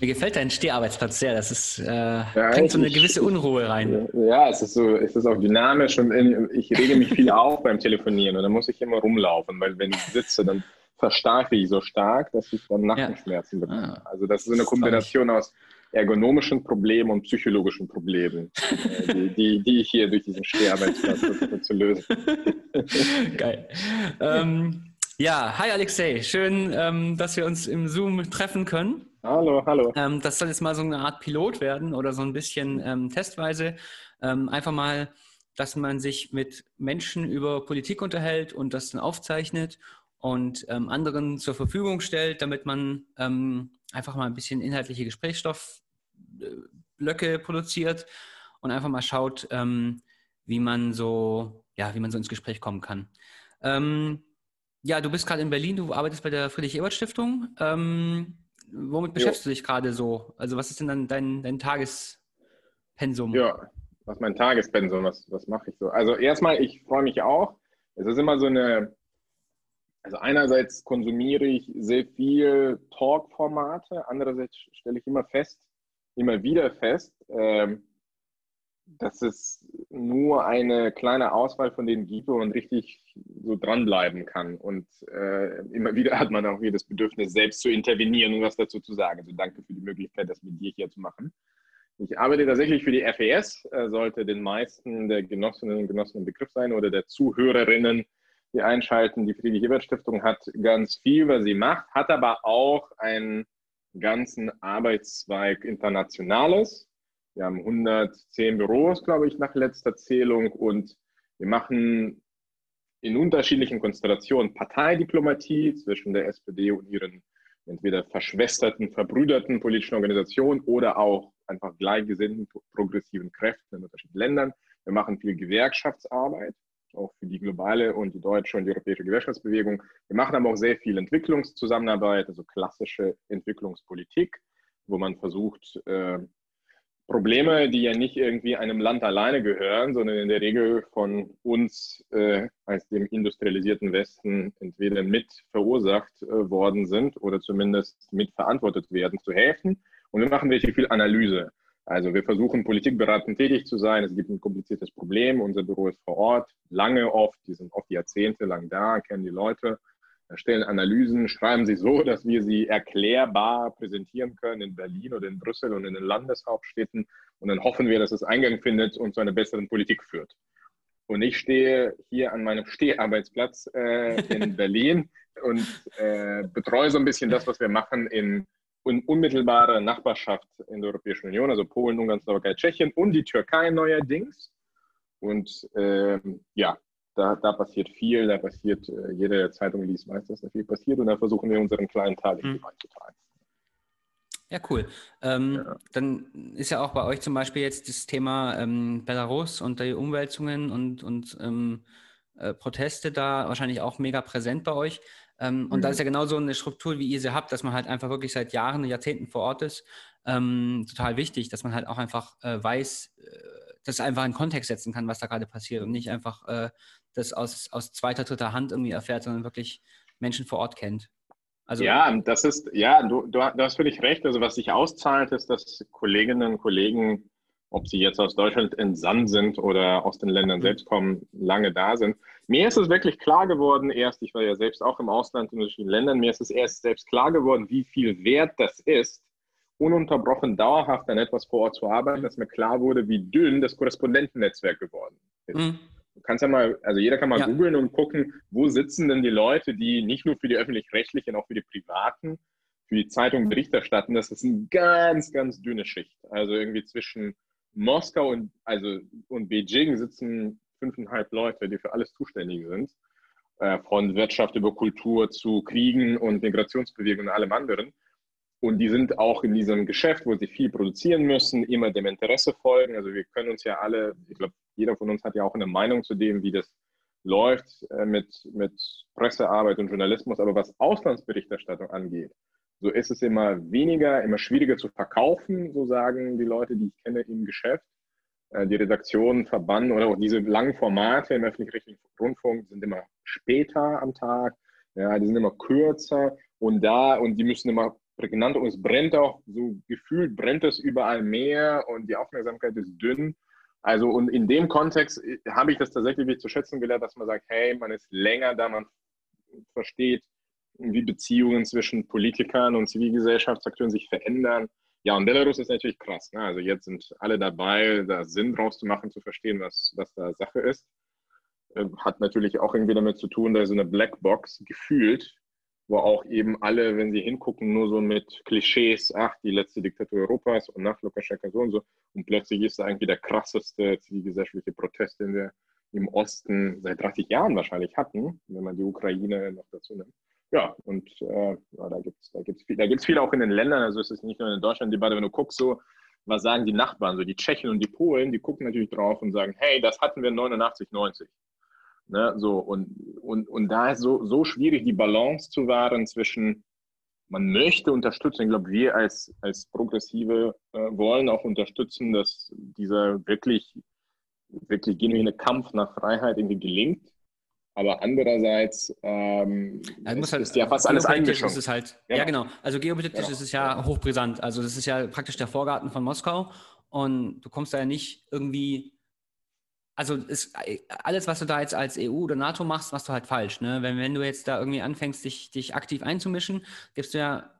Mir gefällt dein Steharbeitsplatz sehr. Das ist, äh, ja, bringt so eine gewisse Unruhe rein. Ja, es ist so, es ist auch dynamisch und ich rege mich viel auf beim Telefonieren und dann muss ich immer rumlaufen, weil wenn ich sitze, dann verstarke ich so stark, dass ich dann Nackenschmerzen ja. bekomme. Ah, also das ist so eine Kombination aus ergonomischen Problemen und psychologischen Problemen, äh, die, die, die, ich hier durch diesen Steharbeitsplatz versuche zu lösen. Geil. Ähm, ja, hi Alexei, schön, ähm, dass wir uns im Zoom treffen können. Hallo, hallo. Ähm, das soll jetzt mal so eine Art Pilot werden oder so ein bisschen ähm, testweise. Einfach mal, dass man sich mit Menschen über Politik unterhält und das dann aufzeichnet und anderen zur Verfügung stellt, damit man einfach mal ein bisschen inhaltliche Gesprächsstoffblöcke produziert und einfach mal schaut, wie man so, ja, wie man so ins Gespräch kommen kann. Ja, du bist gerade in Berlin, du arbeitest bei der Friedrich-Ebert-Stiftung. Ähm, womit beschäftigst jo. du dich gerade so? Also was ist denn dann dein, dein Tagespensum? Ja, was ist mein Tagespensum? Was, was mache ich so? Also erstmal, ich freue mich auch. Es ist immer so eine, also einerseits konsumiere ich sehr viel Talk-Formate, andererseits stelle ich immer fest, immer wieder fest, ähm, dass es nur eine kleine Auswahl von denen gibt, wo man richtig so dranbleiben kann. Und äh, immer wieder hat man auch hier das Bedürfnis, selbst zu intervenieren und was dazu zu sagen. Also danke für die Möglichkeit, das mit dir hier zu machen. Ich arbeite tatsächlich für die FES, äh, sollte den meisten der Genossinnen und Genossen ein Begriff sein oder der Zuhörerinnen, die einschalten. Die Friedrich-Ebert-Stiftung hat ganz viel, was sie macht, hat aber auch einen ganzen Arbeitszweig Internationales wir haben 110 Büros, glaube ich, nach letzter Zählung und wir machen in unterschiedlichen Konstellationen Parteidiplomatie zwischen der SPD und ihren entweder verschwesterten, verbrüderten politischen Organisationen oder auch einfach gleichgesinnten progressiven Kräften in unterschiedlichen Ländern. Wir machen viel Gewerkschaftsarbeit, auch für die globale und die deutsche und die europäische Gewerkschaftsbewegung. Wir machen aber auch sehr viel Entwicklungszusammenarbeit, also klassische Entwicklungspolitik, wo man versucht, äh, Probleme, die ja nicht irgendwie einem Land alleine gehören, sondern in der Regel von uns äh, als dem industrialisierten Westen entweder mit verursacht äh, worden sind oder zumindest mitverantwortet werden, zu helfen. Und wir machen wirklich viel Analyse. Also wir versuchen politikberatend tätig zu sein. Es gibt ein kompliziertes Problem. Unser Büro ist vor Ort, lange oft, die sind oft Jahrzehnte lang da, kennen die Leute erstellen Analysen, schreiben sie so, dass wir sie erklärbar präsentieren können in Berlin oder in Brüssel und in den Landeshauptstädten. Und dann hoffen wir, dass es Eingang findet und zu einer besseren Politik führt. Und ich stehe hier an meinem Steharbeitsplatz äh, in Berlin und äh, betreue so ein bisschen das, was wir machen in, in unmittelbarer Nachbarschaft in der Europäischen Union, also Polen, Ungarn, Slowakei, Tschechien und die Türkei neuerdings. Und äh, ja, da, da passiert viel, da passiert, äh, jede Zeitung liest meistens, da viel passiert und da versuchen wir unseren kleinen Teil irgendwie hm. beizutragen. Ja, cool. Ähm, ja. Dann ist ja auch bei euch zum Beispiel jetzt das Thema ähm, Belarus und die Umwälzungen und, und ähm, äh, Proteste da wahrscheinlich auch mega präsent bei euch. Ähm, mhm. Und da mhm. ist ja genau so eine Struktur, wie ihr sie habt, dass man halt einfach wirklich seit Jahren, Jahrzehnten vor Ort ist. Ähm, total wichtig, dass man halt auch einfach äh, weiß, äh, das einfach in Kontext setzen kann, was da gerade passiert und nicht einfach äh, das aus, aus zweiter, dritter Hand irgendwie erfährt, sondern wirklich Menschen vor Ort kennt. Also, ja, das ist, ja, du, du, hast völlig recht. Also was sich auszahlt, ist, dass Kolleginnen und Kollegen, ob sie jetzt aus Deutschland entsandt sind oder aus den Ländern mhm. selbst kommen, lange da sind. Mir ist es wirklich klar geworden, erst, ich war ja selbst auch im Ausland in verschiedenen Ländern, mir ist es erst selbst klar geworden, wie viel wert das ist, ununterbrochen dauerhaft an etwas vor Ort zu arbeiten, dass mir klar wurde, wie dünn das Korrespondentennetzwerk geworden ist. Mhm. Du kannst ja mal, also jeder kann mal ja. googeln und gucken, wo sitzen denn die Leute, die nicht nur für die öffentlich-rechtlichen, auch für die privaten, für die Zeitung Bericht erstatten. Das ist eine ganz, ganz dünne Schicht. Also irgendwie zwischen Moskau und, also, und Beijing sitzen fünfeinhalb Leute, die für alles zuständig sind. Äh, von Wirtschaft über Kultur zu Kriegen und Migrationsbewegungen und allem anderen. Und die sind auch in diesem Geschäft, wo sie viel produzieren müssen, immer dem Interesse folgen. Also wir können uns ja alle, ich glaube, jeder von uns hat ja auch eine Meinung zu dem, wie das läuft äh, mit, mit Pressearbeit und Journalismus. Aber was Auslandsberichterstattung angeht, so ist es immer weniger, immer schwieriger zu verkaufen, so sagen die Leute, die ich kenne im Geschäft. Äh, die Redaktionen verbannen oder auch diese langen Formate im öffentlich-rechtlichen Rundfunk sind immer später am Tag. Ja, die sind immer kürzer und da und die müssen immer prägnant und es brennt auch so gefühlt, brennt es überall mehr und die Aufmerksamkeit ist dünn. Also und in dem Kontext äh, habe ich das tatsächlich zu schätzen gelernt, dass man sagt, hey, man ist länger da, man versteht, wie Beziehungen zwischen Politikern und Zivilgesellschaftsakteuren sich verändern. Ja, und Belarus ist natürlich krass. Ne? Also jetzt sind alle dabei, da Sinn draus zu machen, zu verstehen, was, was da Sache ist. Äh, hat natürlich auch irgendwie damit zu tun, da ist so eine Blackbox gefühlt, wo auch eben alle, wenn sie hingucken, nur so mit Klischees, ach, die letzte Diktatur Europas und nach Lukaschenka so und so. Und plötzlich ist da irgendwie der krasseste zivilgesellschaftliche Protest, den wir im Osten seit 30 Jahren wahrscheinlich hatten, wenn man die Ukraine noch dazu nimmt. Ja, und äh, ja, da gibt es da gibt's viel, viel auch in den Ländern, also es ist nicht nur in Deutschland die Debatte, wenn du guckst, so, was sagen die Nachbarn, so die Tschechen und die Polen, die gucken natürlich drauf und sagen, hey, das hatten wir 89, 90. Ne, so, und, und, und da ist so, so schwierig, die Balance zu wahren zwischen, man möchte unterstützen, ich glaube, wir als, als Progressive äh, wollen auch unterstützen, dass dieser wirklich, wirklich genuine Kampf nach Freiheit irgendwie gelingt. Aber andererseits ähm, ist, halt, ist ja fast alles Einmischung. Ist es halt, genau. Ja, genau. Also geopolitisch genau. ist es ja hochbrisant. Also das ist ja praktisch der Vorgarten von Moskau. Und du kommst da ja nicht irgendwie also ist, alles, was du da jetzt als EU oder NATO machst, machst du halt falsch. Ne? Wenn, wenn du jetzt da irgendwie anfängst, dich, dich aktiv einzumischen, gibst du ja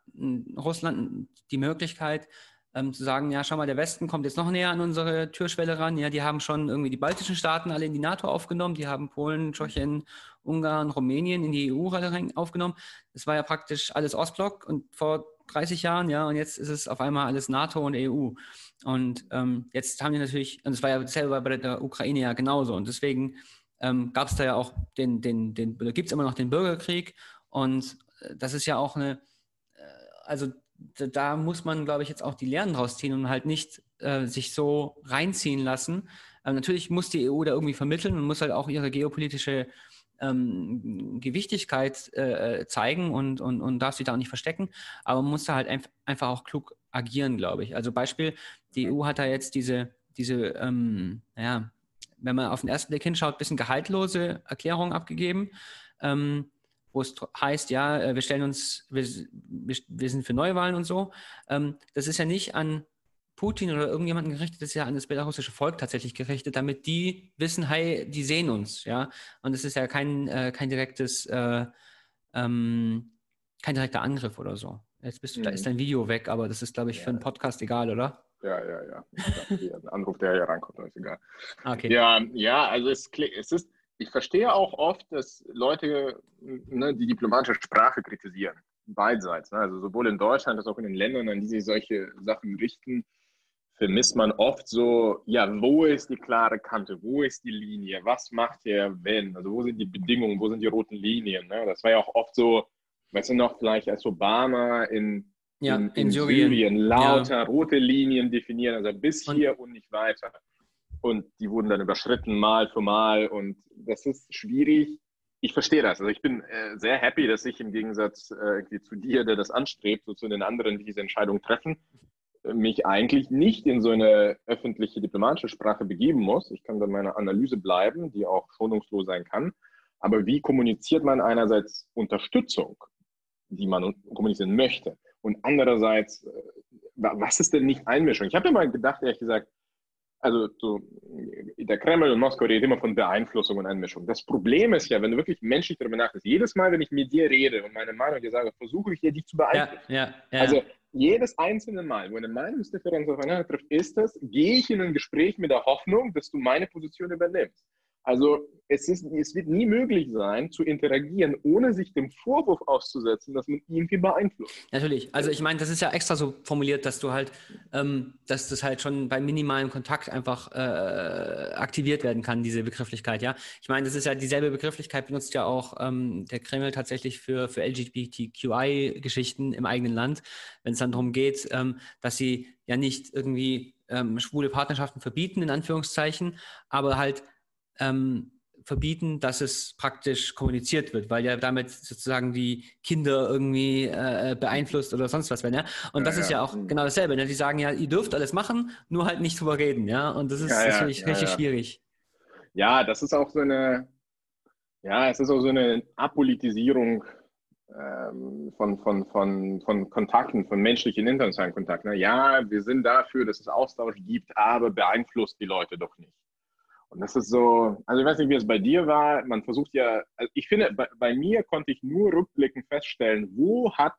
Russland die Möglichkeit, ähm, zu sagen, ja, schau mal, der Westen kommt jetzt noch näher an unsere Türschwelle ran. Ja, die haben schon irgendwie die baltischen Staaten alle in die NATO aufgenommen, die haben Polen, Tschechien, Ungarn, Rumänien in die EU aufgenommen. Das war ja praktisch alles Ostblock und vor 30 Jahren, ja, und jetzt ist es auf einmal alles NATO und EU. Und ähm, jetzt haben die natürlich, und es war ja selber bei der Ukraine ja genauso. Und deswegen ähm, gab es da ja auch den, den, den, oder gibt es immer noch den Bürgerkrieg. Und äh, das ist ja auch eine, äh, also da muss man, glaube ich, jetzt auch die Lehren draus ziehen und halt nicht äh, sich so reinziehen lassen. Ähm, natürlich muss die EU da irgendwie vermitteln und muss halt auch ihre geopolitische ähm, Gewichtigkeit äh, zeigen und, und, und darf sich da auch nicht verstecken. Aber man muss da halt einf einfach auch klug agieren, glaube ich. Also Beispiel, die EU hat da jetzt diese, diese ähm, ja, wenn man auf den ersten Blick hinschaut, ein bisschen gehaltlose Erklärungen abgegeben. Ähm, wo es heißt, ja, äh, wir stellen uns, wir, wir sind für Neuwahlen und so. Ähm, das ist ja nicht an Putin oder irgendjemanden gerichtet, ist ja an das belarussische Volk tatsächlich gerichtet, damit die wissen, hey, die sehen uns, ja. Und es ist ja kein, äh, kein direktes, äh, ähm, kein direkter Angriff oder so. Jetzt bist du, mhm. da ist dein Video weg, aber das ist, glaube ich, ja. für einen Podcast egal, oder? Ja, ja, ja. Ein Anruf, der hier reinkommt, ist egal. Okay. Ja, ja, also es, es ist, ich verstehe auch oft, dass Leute ne, die diplomatische Sprache kritisieren. Beidseits. Ne? Also sowohl in Deutschland als auch in den Ländern, an die sich solche Sachen richten, vermisst man oft so, ja, wo ist die klare Kante, wo ist die Linie, was macht er, wenn, also wo sind die Bedingungen, wo sind die roten Linien. Ne? Das war ja auch oft so, weißt du noch, vielleicht als Obama in, ja, in, in, in Syrien. Syrien, lauter ja. rote Linien definieren, also bis hier und nicht weiter und die wurden dann überschritten mal für mal und das ist schwierig. Ich verstehe das. Also ich bin äh, sehr happy, dass ich im Gegensatz äh, zu dir, der das anstrebt, so zu den anderen, die diese Entscheidung treffen, mich eigentlich nicht in so eine öffentliche diplomatische Sprache begeben muss. Ich kann bei meiner Analyse bleiben, die auch schonungslos sein kann. Aber wie kommuniziert man einerseits Unterstützung, die man kommunizieren möchte, und andererseits, äh, was ist denn nicht Einmischung? Ich habe ja mal gedacht, ehrlich gesagt, also so, der Kreml und Moskau redet immer von Beeinflussung und Einmischung. Das Problem ist ja, wenn du wirklich menschlich darüber nachdenkst, jedes Mal, wenn ich mit dir rede und meine Meinung dir sage, versuche ich dir, dich zu beeinflussen. Ja, ja, ja. Also jedes einzelne Mal, wo eine Meinungsdifferenz aufeinander trifft, ist das, gehe ich in ein Gespräch mit der Hoffnung, dass du meine Position übernimmst. Also es, ist, es wird nie möglich sein, zu interagieren, ohne sich dem Vorwurf auszusetzen, dass man irgendwie beeinflusst. Natürlich. Also ich meine, das ist ja extra so formuliert, dass du halt, ähm, dass das halt schon bei minimalem Kontakt einfach äh, aktiviert werden kann, diese Begrifflichkeit, ja. Ich meine, das ist ja dieselbe Begrifflichkeit benutzt ja auch ähm, der Kreml tatsächlich für, für LGBTQI-Geschichten im eigenen Land, wenn es dann darum geht, ähm, dass sie ja nicht irgendwie ähm, schwule Partnerschaften verbieten, in Anführungszeichen, aber halt ähm, verbieten, dass es praktisch kommuniziert wird, weil ja damit sozusagen die Kinder irgendwie äh, beeinflusst oder sonst was werden, ja. Und ja, das ja. ist ja auch genau dasselbe. Ne? Die sagen ja, ihr dürft alles machen, nur halt nicht drüber reden, ja. Und das ist natürlich richtig schwierig. Ja, das ist auch so eine, ja, es ist auch so eine Apolitisierung ähm, von, von, von, von Kontakten, von menschlichen internationalen Kontakten. Ja, wir sind dafür, dass es Austausch gibt, aber beeinflusst die Leute doch nicht. Und das ist so, also ich weiß nicht, wie es bei dir war. Man versucht ja, also ich finde, bei, bei mir konnte ich nur rückblickend feststellen, wo hat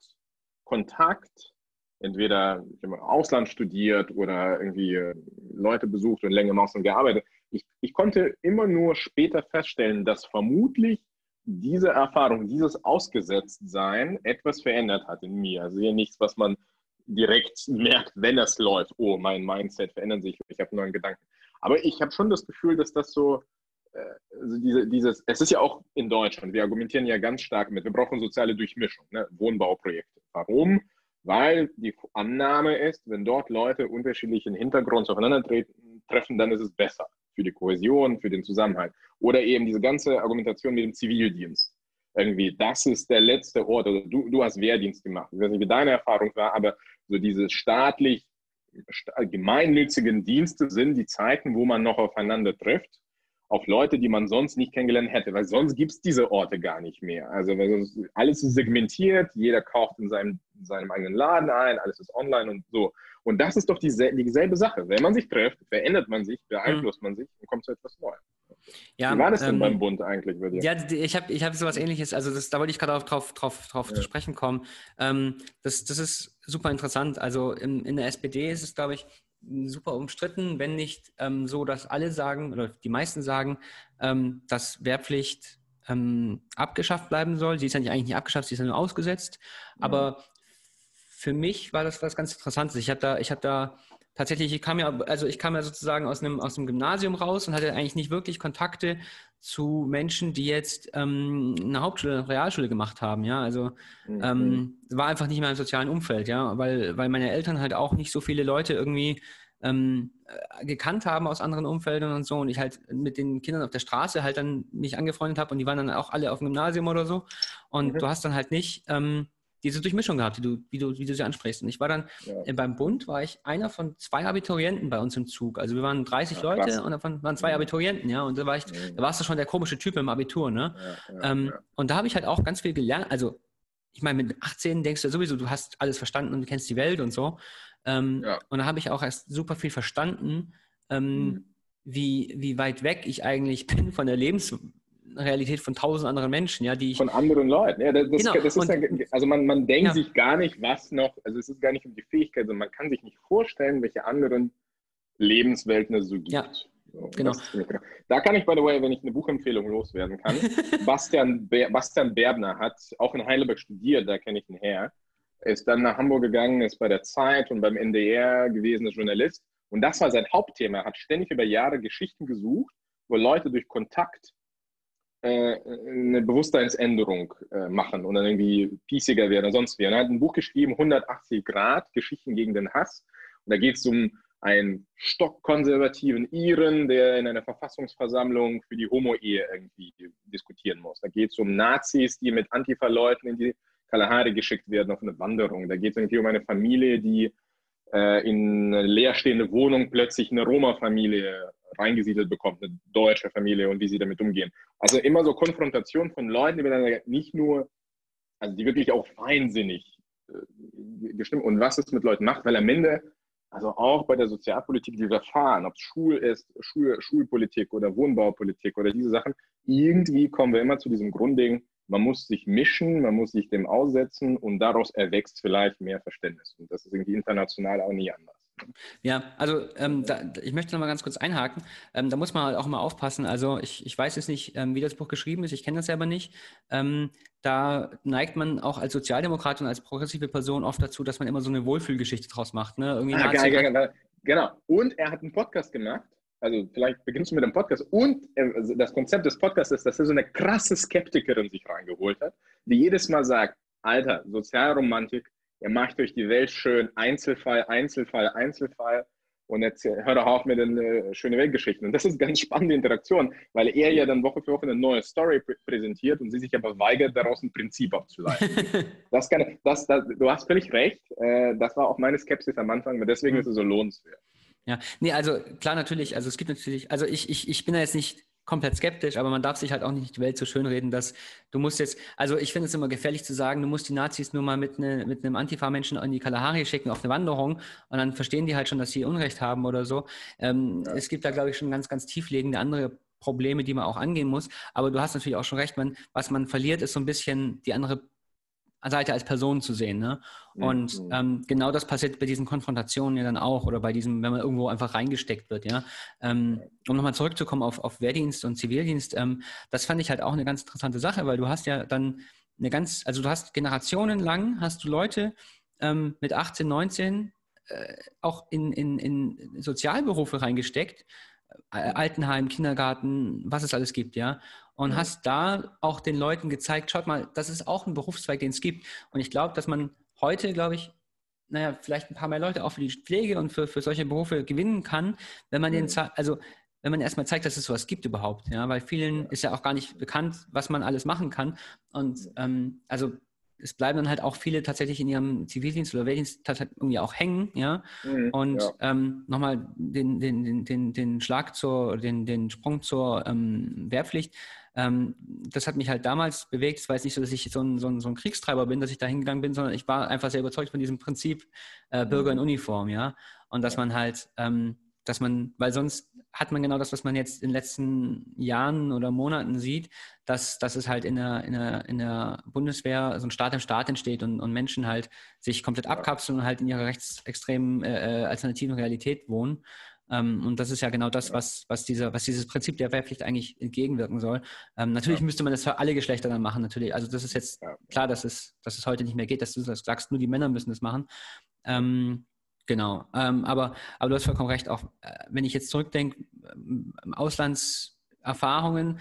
Kontakt, entweder im Ausland studiert oder irgendwie äh, Leute besucht und länger im Ausland gearbeitet. Ich, ich konnte immer nur später feststellen, dass vermutlich diese Erfahrung, dieses Ausgesetztsein etwas verändert hat in mir. Also hier nichts, was man direkt merkt, wenn es läuft. Oh, mein Mindset verändert sich, ich habe neuen Gedanken. Aber ich habe schon das Gefühl, dass das so, äh, also diese, dieses, es ist ja auch in Deutschland, wir argumentieren ja ganz stark mit, wir brauchen soziale Durchmischung, ne? Wohnbauprojekte. Warum? Weil die Annahme ist, wenn dort Leute unterschiedlichen Hintergrunds aufeinandertreffen, dann ist es besser für die Kohäsion, für den Zusammenhalt. Oder eben diese ganze Argumentation mit dem Zivildienst. Irgendwie, das ist der letzte Ort. Also du, du hast Wehrdienst gemacht. Ich weiß nicht, wie deine Erfahrung war, aber so diese staatlich gemeinnützigen Dienste sind die Zeiten, wo man noch aufeinander trifft, auf Leute, die man sonst nicht kennengelernt hätte, weil sonst gibt es diese Orte gar nicht mehr. Also alles ist segmentiert, jeder kauft in seinem, in seinem eigenen Laden ein, alles ist online und so. Und das ist doch dieselbe, dieselbe Sache. Wenn man sich trifft, verändert man sich, beeinflusst mhm. man sich und kommt zu etwas Neuem. Ja, Wie war das denn ähm, beim Bund eigentlich bei dir? Ja, ich habe ich hab sowas ähnliches, also das, da wollte ich gerade drauf, drauf, drauf ja. zu sprechen kommen. Ähm, das, das ist super interessant. Also in, in der SPD ist es, glaube ich, super umstritten, wenn nicht ähm, so, dass alle sagen oder die meisten sagen, ähm, dass Wehrpflicht ähm, abgeschafft bleiben soll. Sie ist ja nicht eigentlich nicht abgeschafft, sie ist ja nur ausgesetzt. Ja. Aber für mich war das was ganz Interessantes. Ich habe da, ich habe da tatsächlich, ich kam ja, also ich kam ja sozusagen aus einem, aus einem Gymnasium raus und hatte eigentlich nicht wirklich Kontakte zu Menschen, die jetzt ähm, eine Hauptschule, eine Realschule gemacht haben, ja. Also mhm. ähm, war einfach nicht mehr im sozialen Umfeld, ja, weil, weil meine Eltern halt auch nicht so viele Leute irgendwie ähm, äh, gekannt haben aus anderen Umfeldern und so und ich halt mit den Kindern auf der Straße halt dann mich angefreundet habe und die waren dann auch alle auf dem Gymnasium oder so und mhm. du hast dann halt nicht ähm, diese Durchmischung gehabt, die du, wie, du, wie du sie ansprichst. Und ich war dann ja. beim Bund, war ich einer von zwei Abiturienten bei uns im Zug. Also wir waren 30 ja, Leute krass. und davon waren zwei mhm. Abiturienten, ja. Und da war ich, mhm. da warst du schon der komische Typ im Abitur, ne? Ja, ähm, und da habe ich halt auch ganz viel gelernt. Also ich meine, mit 18 denkst du sowieso, du hast alles verstanden und du kennst die Welt und so. Ähm, und da habe ich auch erst super viel verstanden, ähm, mhm. wie, wie weit weg ich eigentlich bin von der Lebens Realität von tausend anderen Menschen, ja, die ich. Von anderen Leuten, ja. Das, genau. das ist ja, also man, man denkt ja. sich gar nicht, was noch, also es ist gar nicht um die Fähigkeit, sondern man kann sich nicht vorstellen, welche anderen Lebenswelten es so gibt. Ja. So, genau. Da kann ich, by the way, wenn ich eine Buchempfehlung loswerden kann, Bastian, Bastian Berbner hat auch in Heidelberg studiert, da kenne ich ihn her, ist dann nach Hamburg gegangen, ist bei der Zeit und beim NDR gewesen als Journalist. Und das war sein Hauptthema. Er hat ständig über Jahre Geschichten gesucht, wo Leute durch Kontakt eine Bewusstseinsänderung äh, machen und dann irgendwie piesiger werden oder sonst wie. Und er hat ein Buch geschrieben, 180 Grad, Geschichten gegen den Hass. Und da geht es um einen stockkonservativen Iren, der in einer Verfassungsversammlung für die Homo-Ehe irgendwie diskutieren muss. Da geht es um Nazis, die mit Antifa-Leuten in die Kalahari geschickt werden auf eine Wanderung. Da geht es irgendwie um eine Familie, die äh, in eine leerstehende Wohnung plötzlich eine Roma-Familie reingesiedelt bekommt, eine deutsche Familie und wie sie damit umgehen. Also immer so Konfrontation von Leuten, die miteinander nicht nur, also die wirklich auch feinsinnig äh, gestimmt und was es mit Leuten macht, weil am Ende, also auch bei der Sozialpolitik, die wir fahren, ob es Schul ist, Schul, Schulpolitik oder Wohnbaupolitik oder diese Sachen, irgendwie kommen wir immer zu diesem Grundding, man muss sich mischen, man muss sich dem aussetzen und daraus erwächst vielleicht mehr Verständnis. Und das ist irgendwie international auch nie anders. Ja, also ähm, da, ich möchte noch mal ganz kurz einhaken. Ähm, da muss man halt auch mal aufpassen. Also ich, ich weiß jetzt nicht, ähm, wie das Buch geschrieben ist, ich kenne das selber nicht. Ähm, da neigt man auch als Sozialdemokrat und als progressive Person oft dazu, dass man immer so eine Wohlfühlgeschichte draus macht. Ne? Irgendwie ah, geil, geil, geil. Genau. Und er hat einen Podcast gemacht. Also vielleicht beginnst du mit dem Podcast. Und äh, also das Konzept des Podcasts ist, dass er so eine krasse Skeptikerin sich reingeholt hat, die jedes Mal sagt, Alter, Sozialromantik Ihr macht euch die Welt schön, Einzelfall, Einzelfall, Einzelfall. Und jetzt hört doch auf mit den äh, schönen Weltgeschichten. Und das ist ganz spannende Interaktion, weil er ja dann Woche für Woche eine neue Story pr präsentiert und sie sich aber weigert, daraus ein Prinzip abzuleiten. das kann, das, das, du hast völlig recht. Äh, das war auch meine Skepsis am Anfang, aber deswegen mhm. ist es so lohnenswert. Ja, nee, also klar natürlich, also es gibt natürlich, also ich, ich, ich bin da jetzt nicht komplett skeptisch, aber man darf sich halt auch nicht die Welt so schön reden, dass du musst jetzt, also ich finde es immer gefährlich zu sagen, du musst die Nazis nur mal mit, ne, mit einem Antifa-Menschen in die Kalahari schicken auf eine Wanderung und dann verstehen die halt schon, dass sie Unrecht haben oder so. Ähm, ja. Es gibt da, glaube ich, schon ganz, ganz tieflegende andere Probleme, die man auch angehen muss. Aber du hast natürlich auch schon recht, man, was man verliert, ist so ein bisschen die andere Seite als Person zu sehen. Ne? Und mhm. ähm, genau das passiert bei diesen Konfrontationen ja dann auch oder bei diesem, wenn man irgendwo einfach reingesteckt wird. Ja, ähm, um nochmal zurückzukommen auf, auf Wehrdienst und Zivildienst, ähm, das fand ich halt auch eine ganz interessante Sache, weil du hast ja dann eine ganz, also du hast generationenlang hast du Leute ähm, mit 18, 19 äh, auch in, in, in Sozialberufe reingesteckt, äh, Altenheim, Kindergarten, was es alles gibt, ja und mhm. hast da auch den Leuten gezeigt, schaut mal, das ist auch ein Berufszweig, den es gibt. Und ich glaube, dass man heute, glaube ich, naja, vielleicht ein paar mehr Leute auch für die Pflege und für, für solche Berufe gewinnen kann, wenn man mhm. den, also wenn man erstmal zeigt, dass es sowas gibt überhaupt, ja, weil vielen ist ja auch gar nicht bekannt, was man alles machen kann. Und ähm, also es bleiben dann halt auch viele tatsächlich in ihrem Zivildienst oder Wehrdienst irgendwie auch hängen, ja. Mhm, und ja. Ähm, nochmal den, den, den, den Schlag zur, den, den Sprung zur ähm, Wehrpflicht. Ähm, das hat mich halt damals bewegt. Es war jetzt nicht so, dass ich so ein, so, ein, so ein, Kriegstreiber bin, dass ich da hingegangen bin, sondern ich war einfach sehr überzeugt von diesem Prinzip äh, Bürger in mhm. Uniform, ja. Und dass man halt, ähm, dass man, weil sonst hat man genau das, was man jetzt in den letzten Jahren oder Monaten sieht, dass, dass es halt in der, in, der, in der Bundeswehr so ein Staat im Staat entsteht und, und Menschen halt sich komplett abkapseln und halt in ihrer rechtsextremen äh, äh alternativen Realität wohnen. Ähm, und das ist ja genau das, was, was, dieser, was dieses Prinzip der Wehrpflicht eigentlich entgegenwirken soll. Ähm, natürlich ja. müsste man das für alle Geschlechter dann machen, natürlich. Also das ist jetzt klar, dass es, dass es heute nicht mehr geht, dass du das sagst, nur die Männer müssen das machen. Ähm, genau. Ähm, aber, aber du hast vollkommen recht, auch äh, wenn ich jetzt zurückdenke, ähm, Auslandserfahrungen,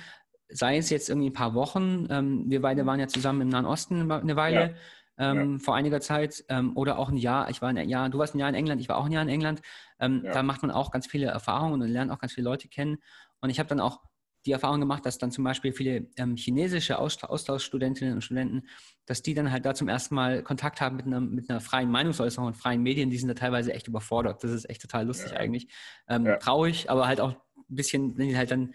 sei es jetzt irgendwie ein paar Wochen, ähm, wir beide waren ja zusammen im Nahen Osten eine Weile. Ähm, ja. vor einiger Zeit ähm, oder auch ein Jahr. Ich war ein Jahr, du warst ein Jahr in England, ich war auch ein Jahr in England. Ähm, ja. Da macht man auch ganz viele Erfahrungen und lernt auch ganz viele Leute kennen. Und ich habe dann auch die Erfahrung gemacht, dass dann zum Beispiel viele ähm, chinesische Austauschstudentinnen und Studenten, dass die dann halt da zum ersten Mal Kontakt haben mit einer, mit einer freien Meinungsäußerung und freien Medien, die sind da teilweise echt überfordert. Das ist echt total lustig ja. eigentlich. Ähm. Traurig, aber halt auch ein bisschen, wenn die halt dann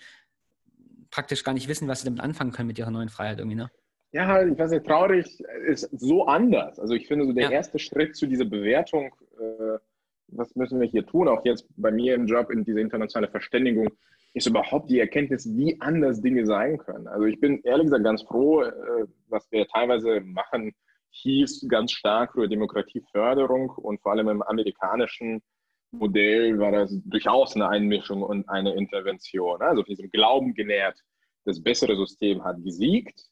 praktisch gar nicht wissen, was sie damit anfangen können mit ihrer neuen Freiheit irgendwie, ne? Ja, ich weiß nicht, traurig ist so anders. Also ich finde so der ja. erste Schritt zu dieser Bewertung, äh, was müssen wir hier tun, auch jetzt bei mir im Job in dieser internationalen Verständigung, ist überhaupt die Erkenntnis, wie anders Dinge sein können. Also ich bin ehrlich gesagt ganz froh, äh, was wir teilweise machen, hieß ganz stark für Demokratieförderung und vor allem im amerikanischen Modell war das durchaus eine Einmischung und eine Intervention. Also von diesem Glauben genährt, das bessere System hat gesiegt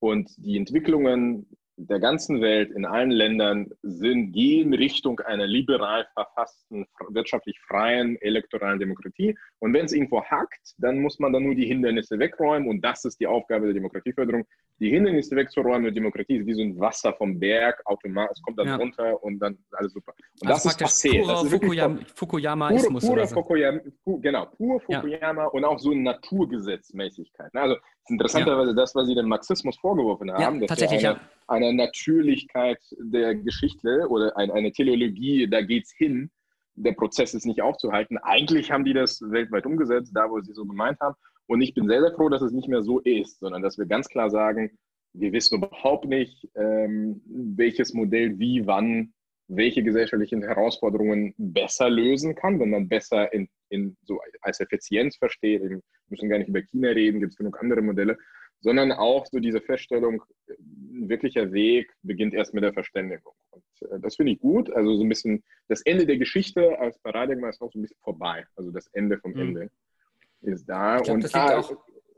und die Entwicklungen der ganzen Welt, in allen Ländern, sind, gehen Richtung einer liberal verfassten, wirtschaftlich freien elektoralen Demokratie. Und wenn es irgendwo hackt, dann muss man dann nur die Hindernisse wegräumen. Und das ist die Aufgabe der Demokratieförderung, die Hindernisse wegzuräumen. Und Demokratie ist wie so ein Wasser vom Berg, automatisch, es kommt dann ja. runter und dann alles super. Und also das ist passiert. Das ist Fukuyama Fukuyamaismus. Pure, pure Fukuyama, genau, pur Fukuyama ja. und auch so eine Naturgesetzmäßigkeit. Also interessanterweise ja. das, was Sie dem Marxismus vorgeworfen haben, dass tatsächlich, eine, eine Natürlichkeit der Geschichte oder eine, eine Teleologie, da geht es hin, der Prozess ist nicht aufzuhalten. Eigentlich haben die das weltweit umgesetzt, da wo sie so gemeint haben. Und ich bin sehr, sehr froh, dass es nicht mehr so ist, sondern dass wir ganz klar sagen, wir wissen überhaupt nicht, ähm, welches Modell wie, wann, welche gesellschaftlichen Herausforderungen besser lösen kann, wenn man besser in, in so als Effizienz versteht. Wir müssen gar nicht über China reden, gibt es genug andere Modelle, sondern auch so diese Feststellung, ein wirklicher Weg beginnt erst mit der Verständigung. Und äh, das finde ich gut. Also so ein bisschen das Ende der Geschichte als Paradigma ist auch so ein bisschen vorbei. Also das Ende vom mhm. Ende ist da. Ich glaube, das, liegt auch,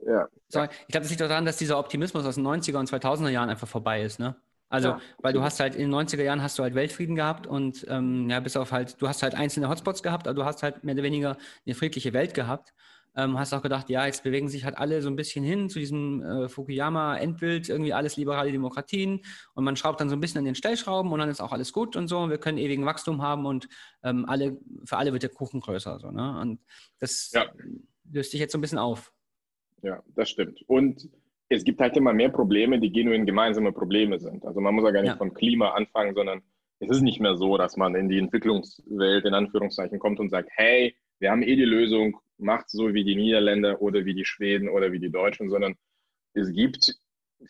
ja. Sorry, ich glaub, das liegt auch daran, dass dieser Optimismus aus den 90er und 2000er Jahren einfach vorbei ist. Ne? Also, ja, weil du hast halt in den 90er Jahren hast du halt Weltfrieden gehabt und ähm, ja, bis auf halt, du hast halt einzelne Hotspots gehabt, aber du hast halt mehr oder weniger eine friedliche Welt gehabt. Ähm, hast auch gedacht, ja, jetzt bewegen sich halt alle so ein bisschen hin zu diesem äh, Fukuyama-Endbild, irgendwie alles liberale Demokratien und man schraubt dann so ein bisschen an den Stellschrauben und dann ist auch alles gut und so und wir können ewigen Wachstum haben und ähm, alle, für alle wird der Kuchen größer. So, ne? Und das ja. Löst sich jetzt so ein bisschen auf. Ja, das stimmt. Und es gibt halt immer mehr Probleme, die genuin gemeinsame Probleme sind. Also man muss ja gar nicht ja. von Klima anfangen, sondern es ist nicht mehr so, dass man in die Entwicklungswelt in Anführungszeichen kommt und sagt, hey, wir haben eh die Lösung, macht so wie die Niederländer oder wie die Schweden oder wie die Deutschen, sondern es gibt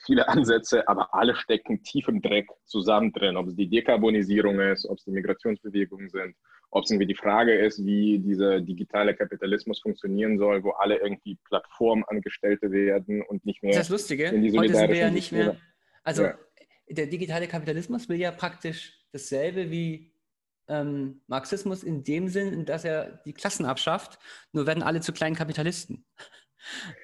viele Ansätze, aber alle stecken tief im Dreck zusammen drin. Ob es die Dekarbonisierung ist, ob es die Migrationsbewegungen sind, ob es irgendwie die Frage ist, wie dieser digitale Kapitalismus funktionieren soll, wo alle irgendwie Plattformangestellte werden und nicht mehr. Das ist das Lustige. In die Heute sind wir ja nicht mehr. Also ja. der digitale Kapitalismus will ja praktisch dasselbe wie ähm, Marxismus in dem Sinn, dass er die Klassen abschafft, nur werden alle zu kleinen Kapitalisten.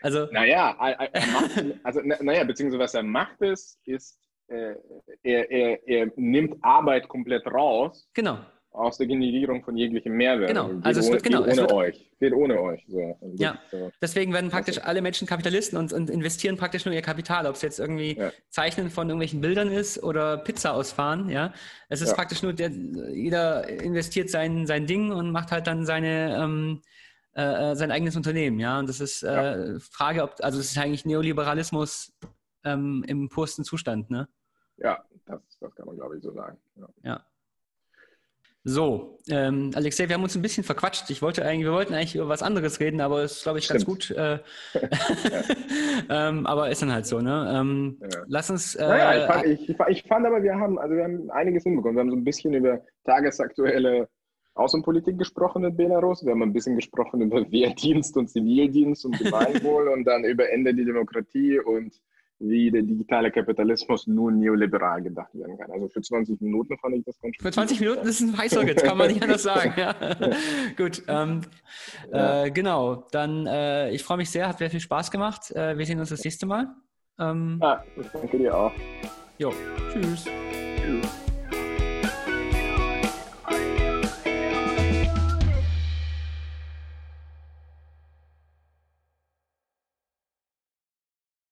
Also, naja, er macht, also, naja, beziehungsweise was er macht ist, ist äh, er, er, er nimmt Arbeit komplett raus. Genau. Aus der Generierung von jeglichem Mehrwert. Genau, also es wird genau. Geht ohne euch. Geht ohne euch. So. Ja, so. deswegen werden praktisch also. alle Menschen Kapitalisten und, und, investieren praktisch nur ihr Kapital, ob es jetzt irgendwie ja. Zeichnen von irgendwelchen Bildern ist oder Pizza ausfahren. Ja, es ist ja. praktisch nur, der, jeder investiert sein, sein Ding und macht halt dann seine. Ähm, äh, äh, sein eigenes Unternehmen, ja. Und das ist äh, ja. Frage, ob, also es ist eigentlich Neoliberalismus ähm, im pursten Zustand, ne? Ja, das, das kann man, glaube ich, so sagen. Ja. ja. So, ähm, Alexei, wir haben uns ein bisschen verquatscht. Ich wollte eigentlich, wir wollten eigentlich über was anderes reden, aber es ist, glaube ich, Stimmt. ganz gut. Äh, ähm, aber ist dann halt so, ne? Ähm, ja. Lass uns. Äh, naja, ich fand, ich, ich fand, aber, wir haben, also wir haben einiges hinbekommen. Wir haben so ein bisschen über tagesaktuelle Außenpolitik gesprochen in Belarus. Wir haben ein bisschen gesprochen über Wehrdienst und Zivildienst und Gemeinwohl und dann über Ende der Demokratie und wie der digitale Kapitalismus nur neoliberal gedacht werden kann. Also für 20 Minuten fand ich das ganz schön. Für 20 Minuten ist ein heißer jetzt kann man nicht anders sagen. Ja. Gut, ähm, ja. Äh, genau. Dann, äh, ich freue mich sehr, hat sehr viel Spaß gemacht. Äh, wir sehen uns das nächste Mal. Ähm, ja, ich danke dir auch. Jo, tschüss. Tschüss.